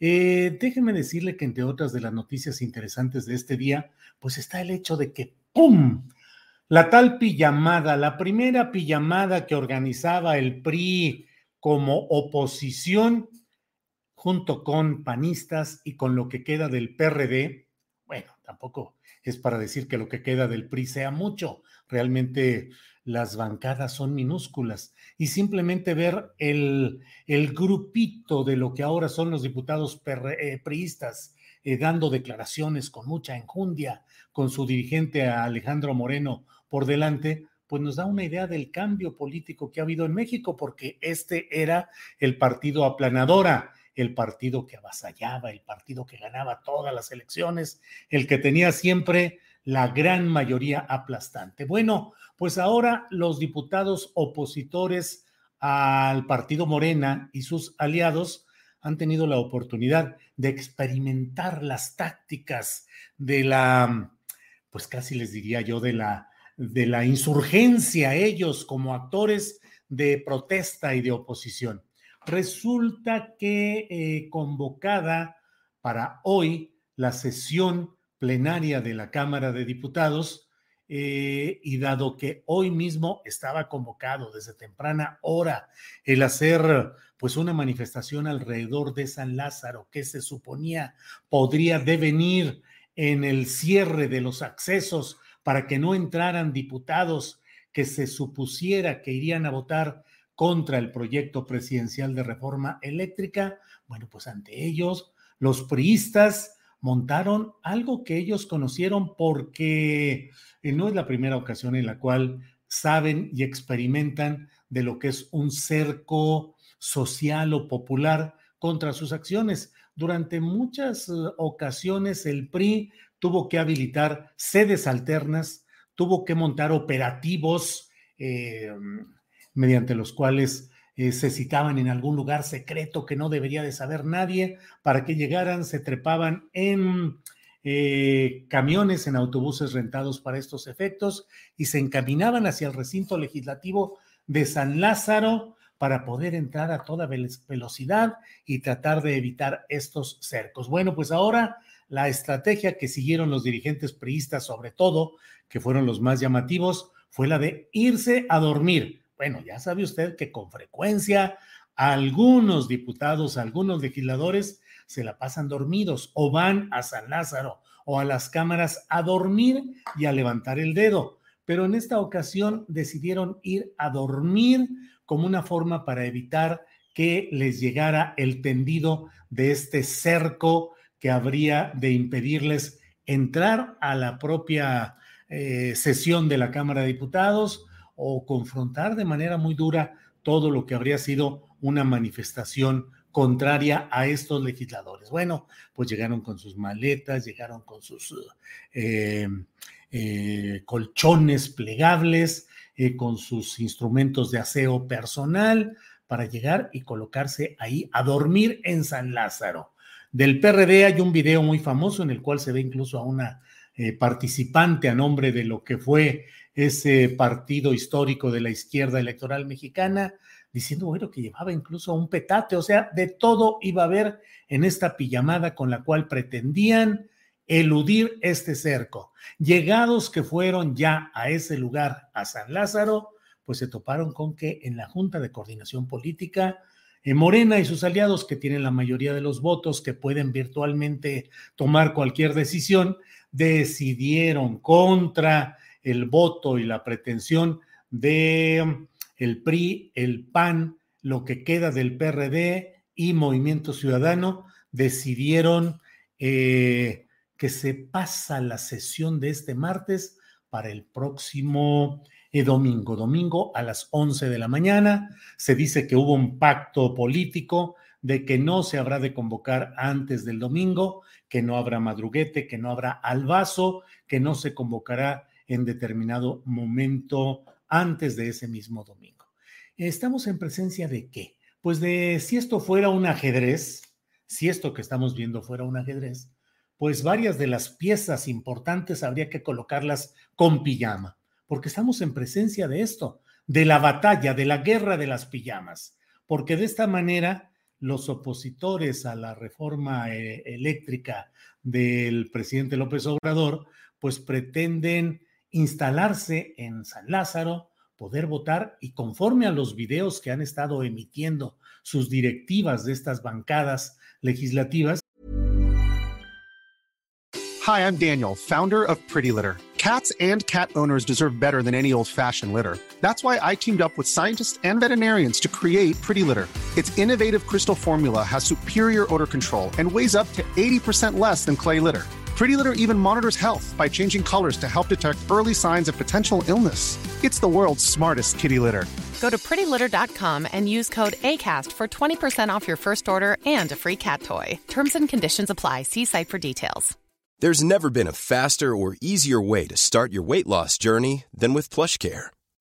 Eh, déjenme decirle que entre otras de las noticias interesantes de este día, pues está el hecho de que ¡pum! La tal pijamada, la primera pijamada que organizaba el PRI como oposición junto con panistas y con lo que queda del PRD, bueno, tampoco es para decir que lo que queda del PRI sea mucho, realmente las bancadas son minúsculas y simplemente ver el, el grupito de lo que ahora son los diputados eh, priistas eh, dando declaraciones con mucha enjundia, con su dirigente Alejandro Moreno por delante, pues nos da una idea del cambio político que ha habido en México, porque este era el partido aplanadora, el partido que avasallaba, el partido que ganaba todas las elecciones, el que tenía siempre la gran mayoría aplastante. Bueno, pues ahora los diputados opositores al partido Morena y sus aliados han tenido la oportunidad de experimentar las tácticas de la, pues casi les diría yo, de la, de la insurgencia, ellos como actores de protesta y de oposición. Resulta que eh, convocada para hoy la sesión plenaria de la Cámara de Diputados, eh, y dado que hoy mismo estaba convocado desde temprana hora el hacer pues una manifestación alrededor de San Lázaro que se suponía podría devenir en el cierre de los accesos para que no entraran diputados que se supusiera que irían a votar contra el proyecto presidencial de reforma eléctrica, bueno, pues ante ellos los priistas montaron algo que ellos conocieron porque eh, no es la primera ocasión en la cual saben y experimentan de lo que es un cerco social o popular contra sus acciones. Durante muchas eh, ocasiones el PRI tuvo que habilitar sedes alternas, tuvo que montar operativos eh, mediante los cuales se citaban en algún lugar secreto que no debería de saber nadie para que llegaran, se trepaban en eh, camiones en autobuses rentados para estos efectos y se encaminaban hacia el recinto legislativo de San Lázaro para poder entrar a toda velocidad y tratar de evitar estos cercos. Bueno, pues ahora la estrategia que siguieron los dirigentes priistas, sobre todo, que fueron los más llamativos, fue la de irse a dormir. Bueno, ya sabe usted que con frecuencia algunos diputados, algunos legisladores se la pasan dormidos o van a San Lázaro o a las cámaras a dormir y a levantar el dedo. Pero en esta ocasión decidieron ir a dormir como una forma para evitar que les llegara el tendido de este cerco que habría de impedirles entrar a la propia eh, sesión de la Cámara de Diputados o confrontar de manera muy dura todo lo que habría sido una manifestación contraria a estos legisladores. Bueno, pues llegaron con sus maletas, llegaron con sus eh, eh, colchones plegables, eh, con sus instrumentos de aseo personal para llegar y colocarse ahí a dormir en San Lázaro. Del PRD hay un video muy famoso en el cual se ve incluso a una participante a nombre de lo que fue ese partido histórico de la izquierda electoral mexicana, diciendo, bueno, que llevaba incluso un petate, o sea, de todo iba a haber en esta pijamada con la cual pretendían eludir este cerco. Llegados que fueron ya a ese lugar, a San Lázaro, pues se toparon con que en la Junta de Coordinación Política, en Morena y sus aliados, que tienen la mayoría de los votos, que pueden virtualmente tomar cualquier decisión, decidieron contra el voto y la pretensión de el PRI, el PAN, lo que queda del PRD y Movimiento Ciudadano, decidieron eh, que se pasa la sesión de este martes para el próximo eh, domingo, domingo a las 11 de la mañana. Se dice que hubo un pacto político de que no se habrá de convocar antes del domingo, que no habrá madruguete, que no habrá albazo, que no se convocará en determinado momento antes de ese mismo domingo. Estamos en presencia de qué? Pues de si esto fuera un ajedrez, si esto que estamos viendo fuera un ajedrez, pues varias de las piezas importantes habría que colocarlas con pijama, porque estamos en presencia de esto, de la batalla, de la guerra de las pijamas, porque de esta manera los opositores a la reforma eh, eléctrica del presidente López Obrador, pues pretenden instalarse en San Lázaro, poder votar y conforme a los videos que han estado emitiendo sus directivas de estas bancadas legislativas. Hi, I'm Daniel, founder of Pretty Litter. Cats and cat owners deserve better than any old-fashioned litter. That's why I teamed up with scientists and veterinarians to create Pretty Litter. Its innovative crystal formula has superior odor control and weighs up to 80% less than clay litter. Pretty Litter even monitors health by changing colors to help detect early signs of potential illness. It's the world's smartest kitty litter. Go to prettylitter.com and use code ACAST for 20% off your first order and a free cat toy. Terms and conditions apply. See site for details. There's never been a faster or easier way to start your weight loss journey than with PlushCare.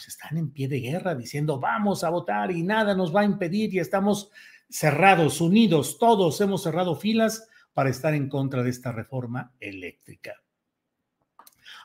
Pues están en pie de guerra diciendo vamos a votar y nada nos va a impedir y estamos cerrados, unidos, todos hemos cerrado filas para estar en contra de esta reforma eléctrica.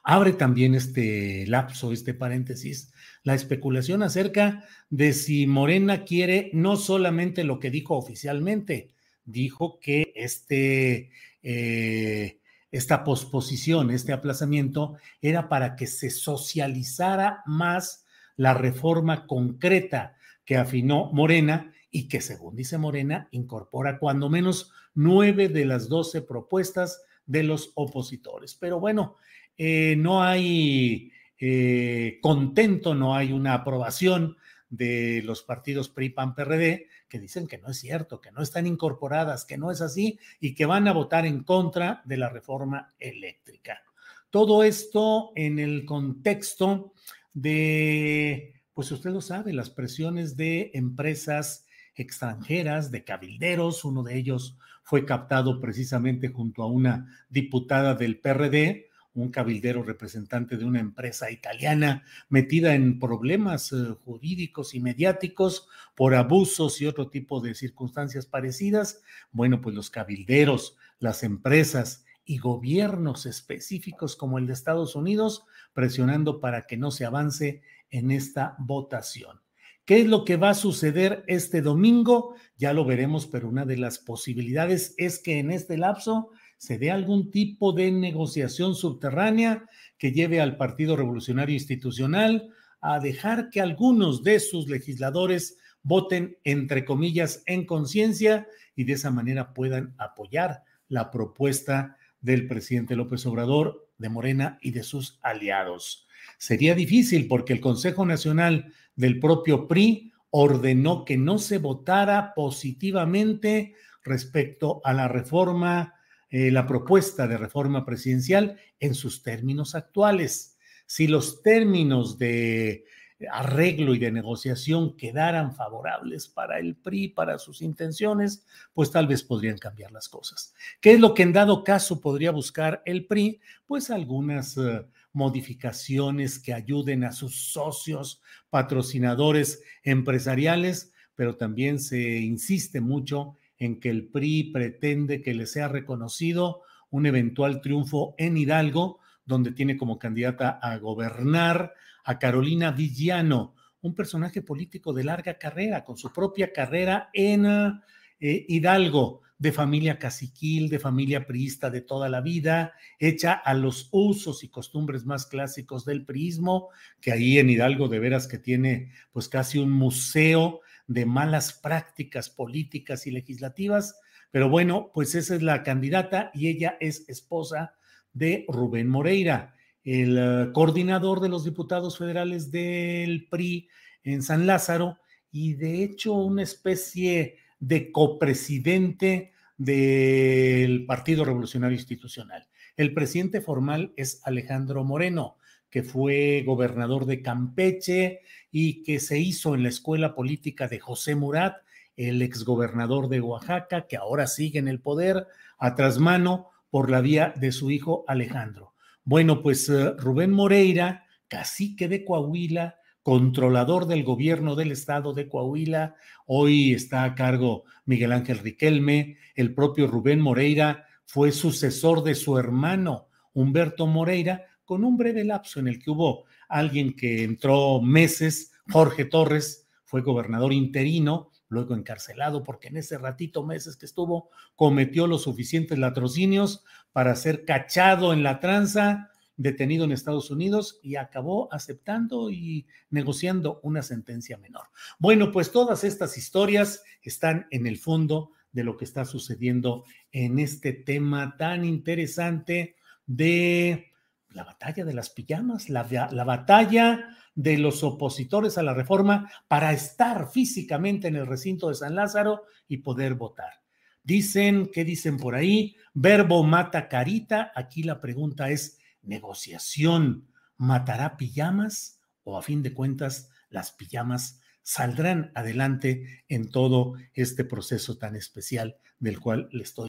Abre también este lapso, este paréntesis, la especulación acerca de si Morena quiere no solamente lo que dijo oficialmente, dijo que este, eh, esta posposición, este aplazamiento, era para que se socializara más la reforma concreta que afinó Morena y que, según dice Morena, incorpora cuando menos nueve de las doce propuestas de los opositores. Pero bueno, eh, no hay eh, contento, no hay una aprobación de los partidos PRI, PAN, PRD, que dicen que no es cierto, que no están incorporadas, que no es así y que van a votar en contra de la reforma eléctrica. Todo esto en el contexto de, pues usted lo sabe, las presiones de empresas extranjeras, de cabilderos, uno de ellos fue captado precisamente junto a una diputada del PRD, un cabildero representante de una empresa italiana metida en problemas eh, jurídicos y mediáticos por abusos y otro tipo de circunstancias parecidas. Bueno, pues los cabilderos, las empresas y gobiernos específicos como el de Estados Unidos presionando para que no se avance en esta votación. ¿Qué es lo que va a suceder este domingo? Ya lo veremos, pero una de las posibilidades es que en este lapso se dé algún tipo de negociación subterránea que lleve al Partido Revolucionario Institucional a dejar que algunos de sus legisladores voten, entre comillas, en conciencia y de esa manera puedan apoyar la propuesta del presidente López Obrador, de Morena y de sus aliados. Sería difícil porque el Consejo Nacional del propio PRI ordenó que no se votara positivamente respecto a la reforma eh, la propuesta de reforma presidencial en sus términos actuales. Si los términos de arreglo y de negociación quedaran favorables para el PRI, para sus intenciones, pues tal vez podrían cambiar las cosas. ¿Qué es lo que en dado caso podría buscar el PRI? Pues algunas uh, modificaciones que ayuden a sus socios, patrocinadores empresariales, pero también se insiste mucho en que el PRI pretende que le sea reconocido un eventual triunfo en Hidalgo, donde tiene como candidata a gobernar a Carolina Villano, un personaje político de larga carrera, con su propia carrera en eh, Hidalgo, de familia caciquil, de familia priista de toda la vida, hecha a los usos y costumbres más clásicos del priismo, que ahí en Hidalgo de veras que tiene pues casi un museo de malas prácticas políticas y legislativas. Pero bueno, pues esa es la candidata y ella es esposa de Rubén Moreira el eh, coordinador de los diputados federales del PRI en San Lázaro y de hecho una especie de copresidente del Partido Revolucionario Institucional. El presidente formal es Alejandro Moreno, que fue gobernador de Campeche y que se hizo en la escuela política de José Murat, el exgobernador de Oaxaca, que ahora sigue en el poder a trasmano por la vía de su hijo Alejandro. Bueno, pues eh, Rubén Moreira, cacique de Coahuila, controlador del gobierno del estado de Coahuila, hoy está a cargo Miguel Ángel Riquelme, el propio Rubén Moreira fue sucesor de su hermano Humberto Moreira, con un breve lapso en el que hubo alguien que entró meses, Jorge Torres, fue gobernador interino, luego encarcelado porque en ese ratito, meses que estuvo, cometió los suficientes latrocinios para ser cachado en la tranza, detenido en Estados Unidos y acabó aceptando y negociando una sentencia menor. Bueno, pues todas estas historias están en el fondo de lo que está sucediendo en este tema tan interesante de la batalla de las pijamas, la, la batalla de los opositores a la reforma para estar físicamente en el recinto de San Lázaro y poder votar. Dicen, ¿qué dicen por ahí? Verbo mata carita. Aquí la pregunta es, ¿negociación matará pijamas o a fin de cuentas las pijamas saldrán adelante en todo este proceso tan especial del cual le estoy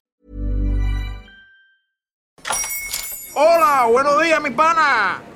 Hola, buenos días, mi pana.